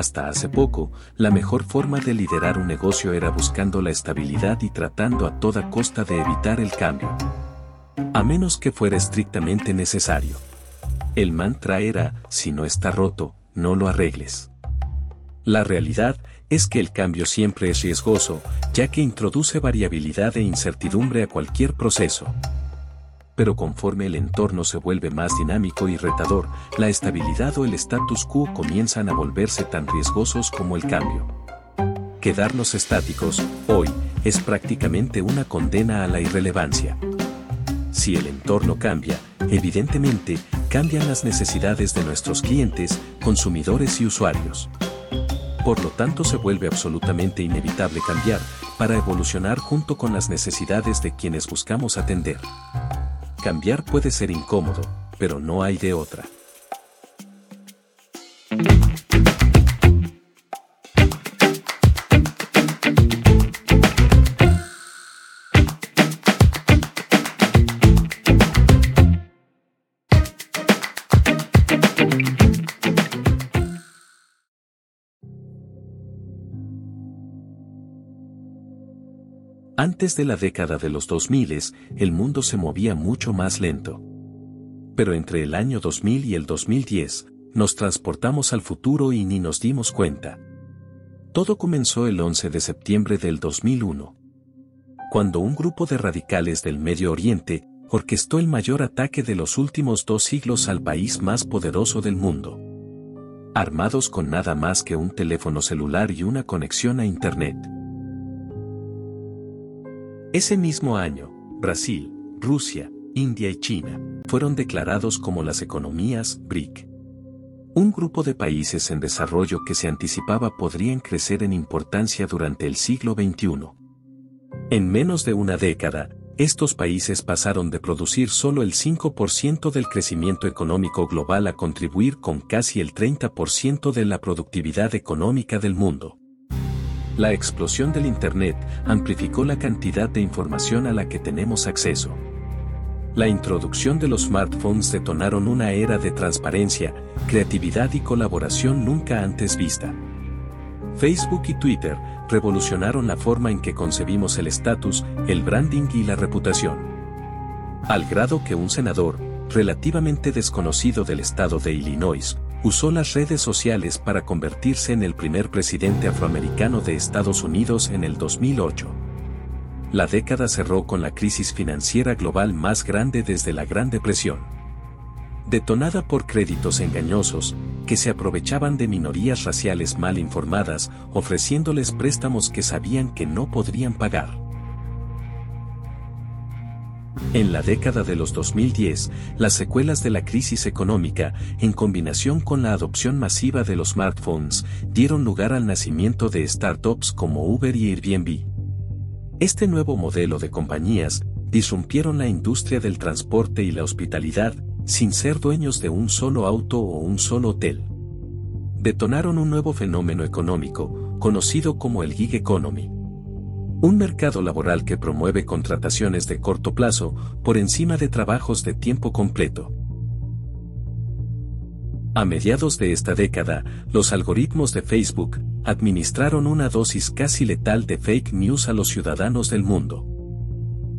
Hasta hace poco, la mejor forma de liderar un negocio era buscando la estabilidad y tratando a toda costa de evitar el cambio. A menos que fuera estrictamente necesario. El mantra era, si no está roto, no lo arregles. La realidad es que el cambio siempre es riesgoso, ya que introduce variabilidad e incertidumbre a cualquier proceso pero conforme el entorno se vuelve más dinámico y retador, la estabilidad o el status quo comienzan a volverse tan riesgosos como el cambio. Quedarnos estáticos, hoy, es prácticamente una condena a la irrelevancia. Si el entorno cambia, evidentemente, cambian las necesidades de nuestros clientes, consumidores y usuarios. Por lo tanto, se vuelve absolutamente inevitable cambiar, para evolucionar junto con las necesidades de quienes buscamos atender. Cambiar puede ser incómodo, pero no hay de otra. Antes de la década de los 2000, el mundo se movía mucho más lento. Pero entre el año 2000 y el 2010, nos transportamos al futuro y ni nos dimos cuenta. Todo comenzó el 11 de septiembre del 2001. Cuando un grupo de radicales del Medio Oriente orquestó el mayor ataque de los últimos dos siglos al país más poderoso del mundo. Armados con nada más que un teléfono celular y una conexión a Internet. Ese mismo año, Brasil, Rusia, India y China fueron declarados como las economías BRIC. Un grupo de países en desarrollo que se anticipaba podrían crecer en importancia durante el siglo XXI. En menos de una década, estos países pasaron de producir solo el 5% del crecimiento económico global a contribuir con casi el 30% de la productividad económica del mundo. La explosión del Internet amplificó la cantidad de información a la que tenemos acceso. La introducción de los smartphones detonaron una era de transparencia, creatividad y colaboración nunca antes vista. Facebook y Twitter revolucionaron la forma en que concebimos el estatus, el branding y la reputación. Al grado que un senador, relativamente desconocido del estado de Illinois, usó las redes sociales para convertirse en el primer presidente afroamericano de Estados Unidos en el 2008. La década cerró con la crisis financiera global más grande desde la Gran Depresión. Detonada por créditos engañosos, que se aprovechaban de minorías raciales mal informadas, ofreciéndoles préstamos que sabían que no podrían pagar. En la década de los 2010, las secuelas de la crisis económica, en combinación con la adopción masiva de los smartphones, dieron lugar al nacimiento de startups como Uber y Airbnb. Este nuevo modelo de compañías disrumpieron la industria del transporte y la hospitalidad, sin ser dueños de un solo auto o un solo hotel. Detonaron un nuevo fenómeno económico, conocido como el gig economy un mercado laboral que promueve contrataciones de corto plazo por encima de trabajos de tiempo completo. A mediados de esta década, los algoritmos de Facebook administraron una dosis casi letal de fake news a los ciudadanos del mundo,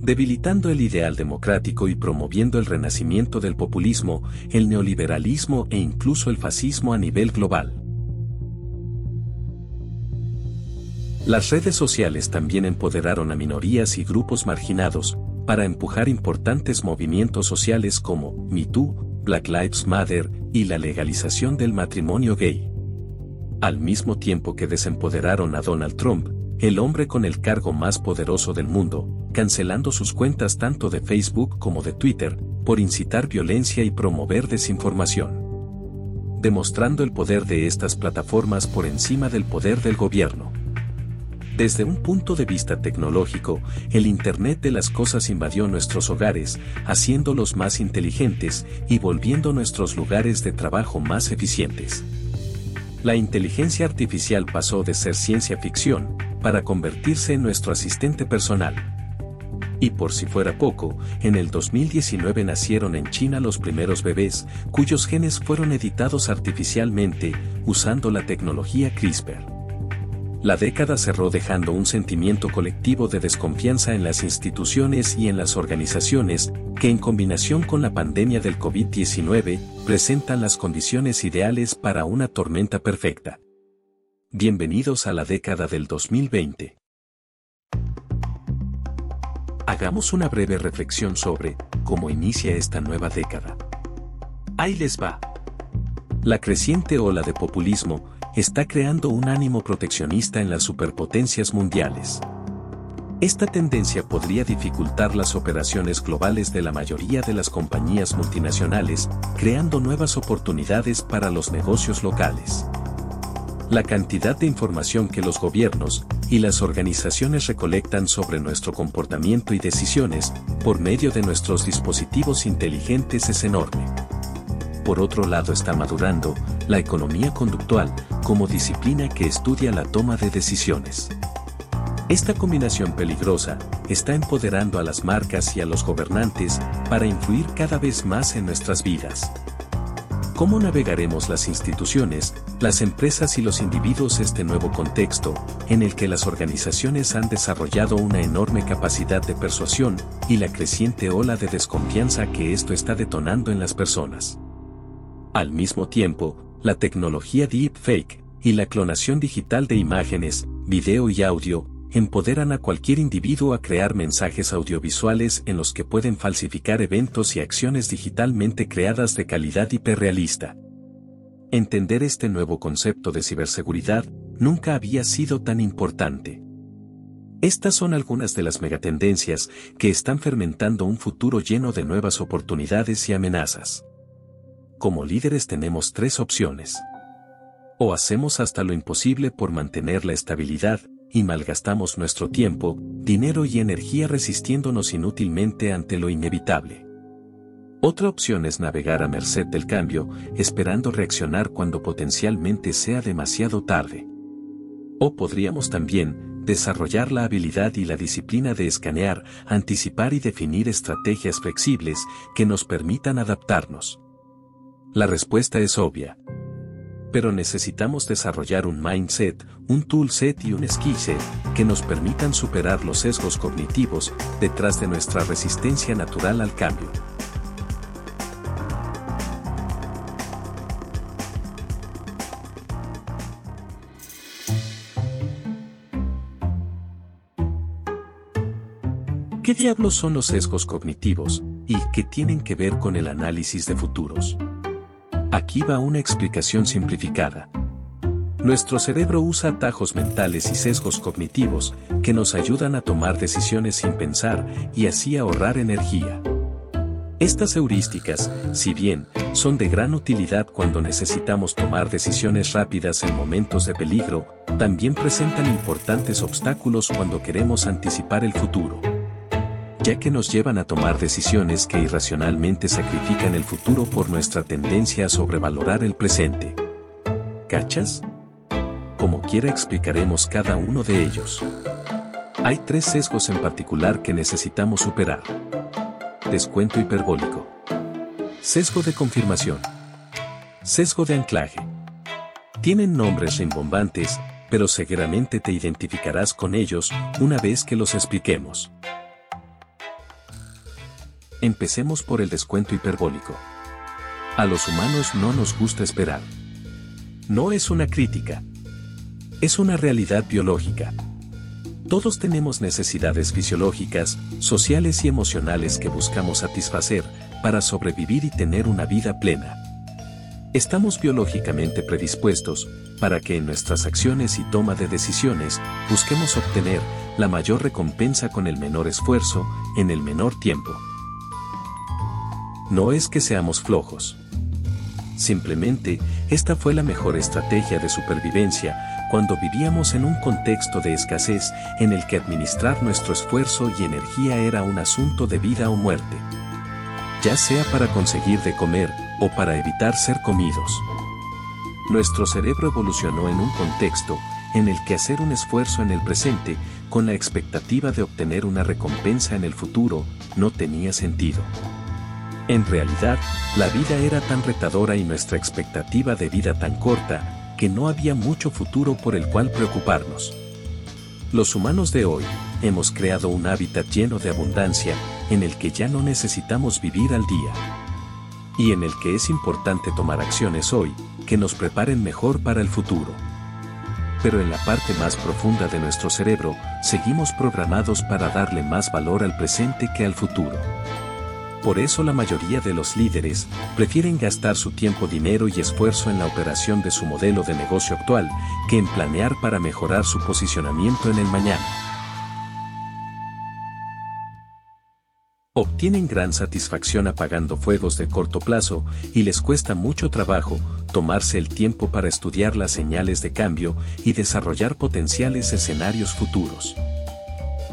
debilitando el ideal democrático y promoviendo el renacimiento del populismo, el neoliberalismo e incluso el fascismo a nivel global. Las redes sociales también empoderaron a minorías y grupos marginados, para empujar importantes movimientos sociales como MeToo, Black Lives Matter y la legalización del matrimonio gay. Al mismo tiempo que desempoderaron a Donald Trump, el hombre con el cargo más poderoso del mundo, cancelando sus cuentas tanto de Facebook como de Twitter, por incitar violencia y promover desinformación. Demostrando el poder de estas plataformas por encima del poder del gobierno. Desde un punto de vista tecnológico, el Internet de las Cosas invadió nuestros hogares, haciéndolos más inteligentes y volviendo nuestros lugares de trabajo más eficientes. La inteligencia artificial pasó de ser ciencia ficción, para convertirse en nuestro asistente personal. Y por si fuera poco, en el 2019 nacieron en China los primeros bebés, cuyos genes fueron editados artificialmente, usando la tecnología CRISPR. La década cerró dejando un sentimiento colectivo de desconfianza en las instituciones y en las organizaciones, que en combinación con la pandemia del COVID-19, presentan las condiciones ideales para una tormenta perfecta. Bienvenidos a la década del 2020 hagamos una breve reflexión sobre cómo inicia esta nueva década. Ahí les va. La creciente ola de populismo está creando un ánimo proteccionista en las superpotencias mundiales. Esta tendencia podría dificultar las operaciones globales de la mayoría de las compañías multinacionales, creando nuevas oportunidades para los negocios locales. La cantidad de información que los gobiernos y las organizaciones recolectan sobre nuestro comportamiento y decisiones por medio de nuestros dispositivos inteligentes es enorme. Por otro lado está madurando la economía conductual como disciplina que estudia la toma de decisiones. Esta combinación peligrosa está empoderando a las marcas y a los gobernantes para influir cada vez más en nuestras vidas. ¿Cómo navegaremos las instituciones, las empresas y los individuos este nuevo contexto, en el que las organizaciones han desarrollado una enorme capacidad de persuasión y la creciente ola de desconfianza que esto está detonando en las personas? Al mismo tiempo, la tecnología deepfake y la clonación digital de imágenes, video y audio empoderan a cualquier individuo a crear mensajes audiovisuales en los que pueden falsificar eventos y acciones digitalmente creadas de calidad hiperrealista. Entender este nuevo concepto de ciberseguridad nunca había sido tan importante. Estas son algunas de las megatendencias que están fermentando un futuro lleno de nuevas oportunidades y amenazas. Como líderes tenemos tres opciones. O hacemos hasta lo imposible por mantener la estabilidad, y malgastamos nuestro tiempo, dinero y energía resistiéndonos inútilmente ante lo inevitable. Otra opción es navegar a merced del cambio, esperando reaccionar cuando potencialmente sea demasiado tarde. O podríamos también, desarrollar la habilidad y la disciplina de escanear, anticipar y definir estrategias flexibles que nos permitan adaptarnos. La respuesta es obvia pero necesitamos desarrollar un mindset, un toolset y un skillset que nos permitan superar los sesgos cognitivos detrás de nuestra resistencia natural al cambio. ¿Qué diablos son los sesgos cognitivos y qué tienen que ver con el análisis de futuros? Aquí va una explicación simplificada. Nuestro cerebro usa atajos mentales y sesgos cognitivos que nos ayudan a tomar decisiones sin pensar y así ahorrar energía. Estas heurísticas, si bien, son de gran utilidad cuando necesitamos tomar decisiones rápidas en momentos de peligro, también presentan importantes obstáculos cuando queremos anticipar el futuro ya que nos llevan a tomar decisiones que irracionalmente sacrifican el futuro por nuestra tendencia a sobrevalorar el presente. ¿Cachas? Como quiera explicaremos cada uno de ellos. Hay tres sesgos en particular que necesitamos superar. Descuento hiperbólico. Sesgo de confirmación. Sesgo de anclaje. Tienen nombres rimbombantes, pero seguramente te identificarás con ellos una vez que los expliquemos. Empecemos por el descuento hiperbólico. A los humanos no nos gusta esperar. No es una crítica. Es una realidad biológica. Todos tenemos necesidades fisiológicas, sociales y emocionales que buscamos satisfacer para sobrevivir y tener una vida plena. Estamos biológicamente predispuestos para que en nuestras acciones y toma de decisiones busquemos obtener la mayor recompensa con el menor esfuerzo, en el menor tiempo. No es que seamos flojos. Simplemente, esta fue la mejor estrategia de supervivencia cuando vivíamos en un contexto de escasez en el que administrar nuestro esfuerzo y energía era un asunto de vida o muerte. Ya sea para conseguir de comer o para evitar ser comidos. Nuestro cerebro evolucionó en un contexto en el que hacer un esfuerzo en el presente con la expectativa de obtener una recompensa en el futuro no tenía sentido. En realidad, la vida era tan retadora y nuestra expectativa de vida tan corta, que no había mucho futuro por el cual preocuparnos. Los humanos de hoy, hemos creado un hábitat lleno de abundancia, en el que ya no necesitamos vivir al día. Y en el que es importante tomar acciones hoy, que nos preparen mejor para el futuro. Pero en la parte más profunda de nuestro cerebro, seguimos programados para darle más valor al presente que al futuro. Por eso la mayoría de los líderes prefieren gastar su tiempo, dinero y esfuerzo en la operación de su modelo de negocio actual que en planear para mejorar su posicionamiento en el mañana. Obtienen gran satisfacción apagando fuegos de corto plazo y les cuesta mucho trabajo tomarse el tiempo para estudiar las señales de cambio y desarrollar potenciales escenarios futuros.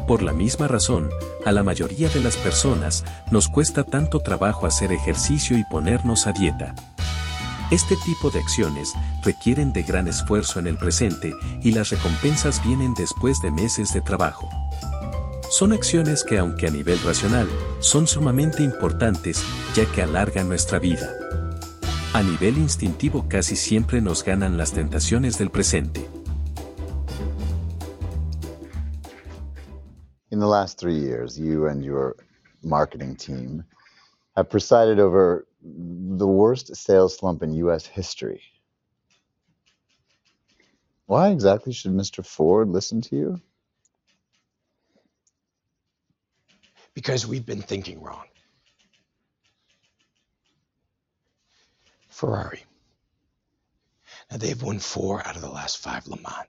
Por la misma razón, a la mayoría de las personas nos cuesta tanto trabajo hacer ejercicio y ponernos a dieta. Este tipo de acciones requieren de gran esfuerzo en el presente y las recompensas vienen después de meses de trabajo. Son acciones que aunque a nivel racional, son sumamente importantes ya que alargan nuestra vida. A nivel instintivo casi siempre nos ganan las tentaciones del presente. In the last three years, you and your marketing team have presided over the worst sales slump in U.S. history. Why exactly should Mr. Ford listen to you? Because we've been thinking wrong. Ferrari. Now they've won four out of the last five Le Mans.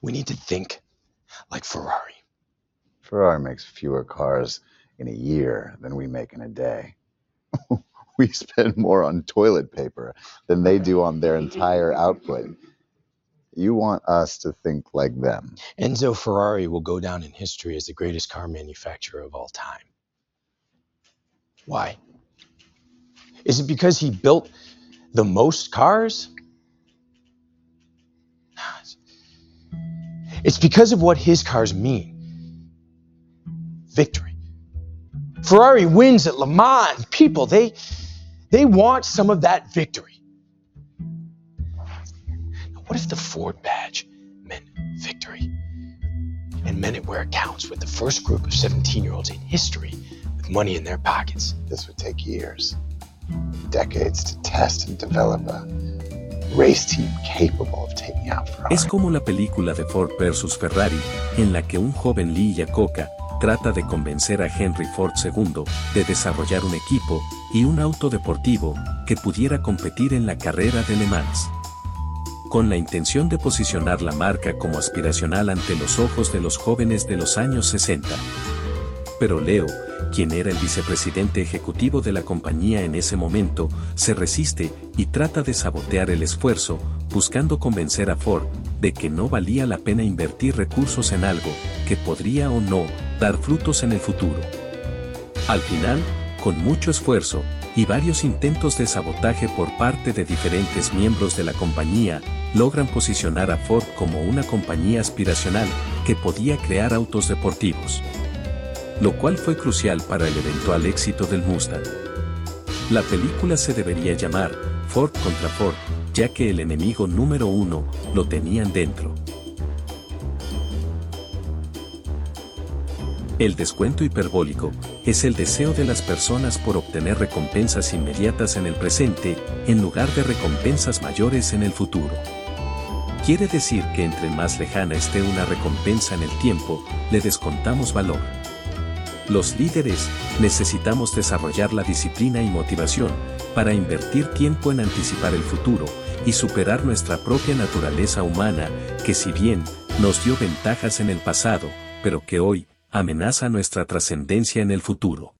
We need to think like Ferrari. Ferrari makes fewer cars in a year than we make in a day. we spend more on toilet paper than they do on their entire output. You want us to think like them. Enzo Ferrari will go down in history as the greatest car manufacturer of all time. Why? Is it because he built the most cars? It's because of what his cars mean victory. Ferrari wins at Le Mans. People, they they want some of that victory. Now, what if the Ford badge meant victory? And meant it where it counts with the first group of 17 year olds in history with money in their pockets. This would take years, decades to test and develop a race team capable of taking out Ferrari. Es como la película de Ford versus Ferrari, en la que un joven Lee Iacocca trata de convencer a Henry Ford II de desarrollar un equipo y un auto deportivo que pudiera competir en la carrera de Le Mans. Con la intención de posicionar la marca como aspiracional ante los ojos de los jóvenes de los años 60. Pero Leo, quien era el vicepresidente ejecutivo de la compañía en ese momento, se resiste y trata de sabotear el esfuerzo, buscando convencer a Ford de que no valía la pena invertir recursos en algo que podría o no dar frutos en el futuro. Al final, con mucho esfuerzo y varios intentos de sabotaje por parte de diferentes miembros de la compañía, logran posicionar a Ford como una compañía aspiracional que podía crear autos deportivos. Lo cual fue crucial para el eventual éxito del Mustang. La película se debería llamar Ford contra Ford, ya que el enemigo número uno lo tenían dentro. El descuento hiperbólico es el deseo de las personas por obtener recompensas inmediatas en el presente en lugar de recompensas mayores en el futuro. Quiere decir que entre más lejana esté una recompensa en el tiempo, le descontamos valor. Los líderes necesitamos desarrollar la disciplina y motivación para invertir tiempo en anticipar el futuro y superar nuestra propia naturaleza humana que si bien nos dio ventajas en el pasado, pero que hoy amenaza nuestra trascendencia en el futuro.